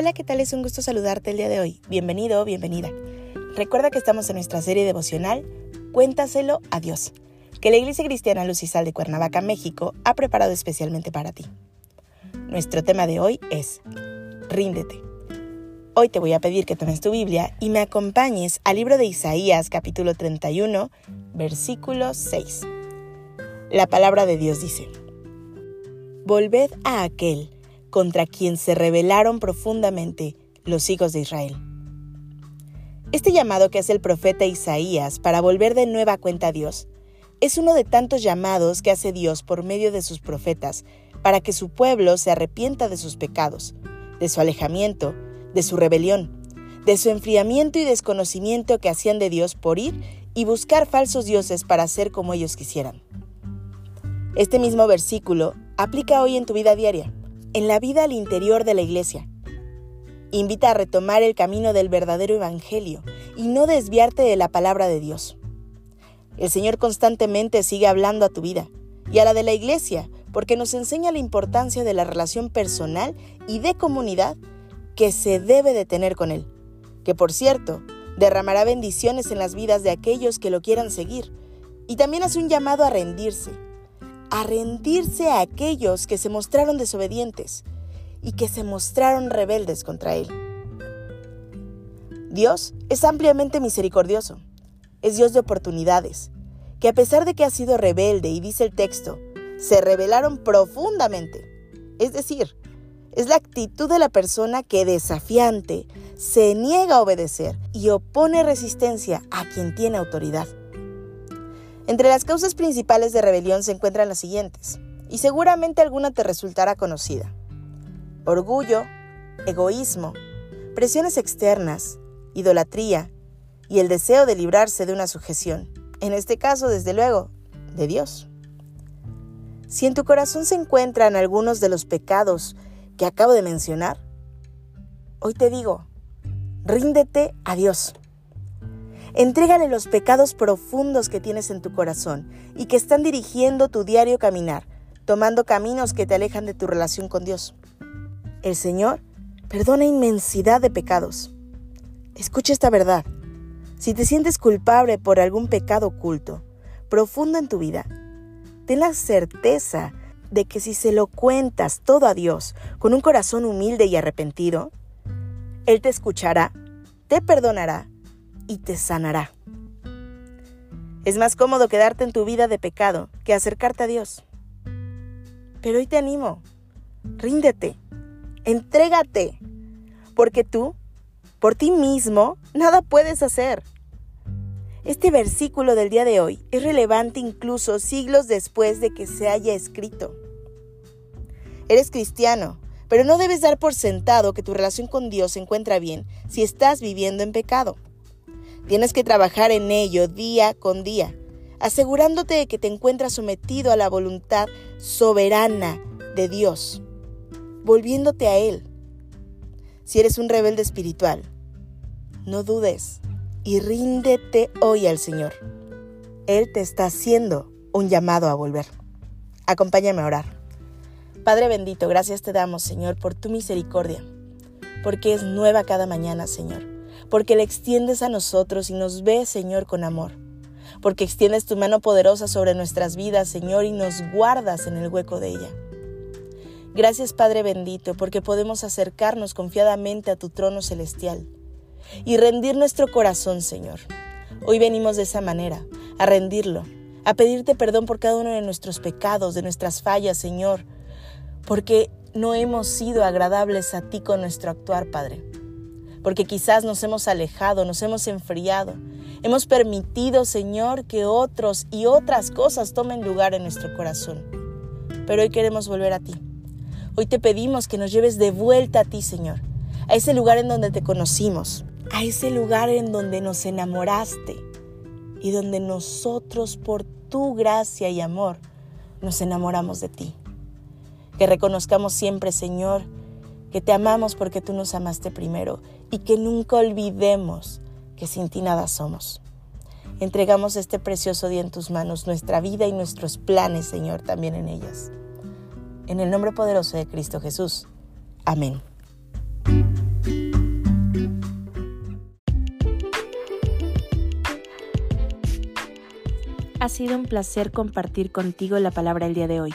Hola, ¿qué tal? Es un gusto saludarte el día de hoy. Bienvenido o bienvenida. Recuerda que estamos en nuestra serie devocional Cuéntaselo a Dios, que la Iglesia Cristiana Lucisal de Cuernavaca, México, ha preparado especialmente para ti. Nuestro tema de hoy es Ríndete. Hoy te voy a pedir que tomes tu Biblia y me acompañes al libro de Isaías capítulo 31, versículo 6. La palabra de Dios dice, Volved a aquel contra quien se rebelaron profundamente los hijos de Israel. Este llamado que hace el profeta Isaías para volver de nueva cuenta a Dios es uno de tantos llamados que hace Dios por medio de sus profetas para que su pueblo se arrepienta de sus pecados, de su alejamiento, de su rebelión, de su enfriamiento y desconocimiento que hacían de Dios por ir y buscar falsos dioses para ser como ellos quisieran. Este mismo versículo aplica hoy en tu vida diaria en la vida al interior de la iglesia. Invita a retomar el camino del verdadero Evangelio y no desviarte de la palabra de Dios. El Señor constantemente sigue hablando a tu vida y a la de la iglesia porque nos enseña la importancia de la relación personal y de comunidad que se debe de tener con Él, que por cierto, derramará bendiciones en las vidas de aquellos que lo quieran seguir, y también hace un llamado a rendirse, a rendirse a aquellos que se mostraron desobedientes y que se mostraron rebeldes contra Él. Dios es ampliamente misericordioso, es Dios de oportunidades, que a pesar de que ha sido rebelde, y dice el texto, se rebelaron profundamente. Es decir, es la actitud de la persona que desafiante se niega a obedecer y opone resistencia a quien tiene autoridad. Entre las causas principales de rebelión se encuentran las siguientes, y seguramente alguna te resultará conocida. Orgullo, egoísmo, presiones externas, idolatría y el deseo de librarse de una sujeción, en este caso, desde luego, de Dios. Si en tu corazón se encuentran algunos de los pecados que acabo de mencionar, hoy te digo, ríndete a Dios. Entrégale los pecados profundos que tienes en tu corazón y que están dirigiendo tu diario caminar, tomando caminos que te alejan de tu relación con Dios. El Señor perdona inmensidad de pecados. Escucha esta verdad. Si te sientes culpable por algún pecado oculto, profundo en tu vida, ten la certeza de que si se lo cuentas todo a Dios con un corazón humilde y arrepentido, Él te escuchará, te perdonará y te sanará. Es más cómodo quedarte en tu vida de pecado que acercarte a Dios. Pero hoy te animo, ríndete, entrégate, porque tú, por ti mismo, nada puedes hacer. Este versículo del día de hoy es relevante incluso siglos después de que se haya escrito. Eres cristiano, pero no debes dar por sentado que tu relación con Dios se encuentra bien si estás viviendo en pecado. Tienes que trabajar en ello día con día, asegurándote de que te encuentras sometido a la voluntad soberana de Dios, volviéndote a Él. Si eres un rebelde espiritual, no dudes y ríndete hoy al Señor. Él te está haciendo un llamado a volver. Acompáñame a orar. Padre bendito, gracias te damos, Señor, por tu misericordia, porque es nueva cada mañana, Señor porque le extiendes a nosotros y nos ves, Señor, con amor, porque extiendes tu mano poderosa sobre nuestras vidas, Señor, y nos guardas en el hueco de ella. Gracias, Padre bendito, porque podemos acercarnos confiadamente a tu trono celestial y rendir nuestro corazón, Señor. Hoy venimos de esa manera, a rendirlo, a pedirte perdón por cada uno de nuestros pecados, de nuestras fallas, Señor, porque no hemos sido agradables a ti con nuestro actuar, Padre porque quizás nos hemos alejado, nos hemos enfriado. Hemos permitido, Señor, que otros y otras cosas tomen lugar en nuestro corazón. Pero hoy queremos volver a ti. Hoy te pedimos que nos lleves de vuelta a ti, Señor. a ese lugar en donde te conocimos, a ese lugar en donde nos enamoraste y donde nosotros por tu gracia y amor nos enamoramos de ti. Que reconozcamos siempre, Señor, que te amamos porque tú nos amaste primero y que nunca olvidemos que sin ti nada somos. Entregamos este precioso día en tus manos, nuestra vida y nuestros planes, Señor, también en ellas. En el nombre poderoso de Cristo Jesús. Amén. Ha sido un placer compartir contigo la palabra el día de hoy.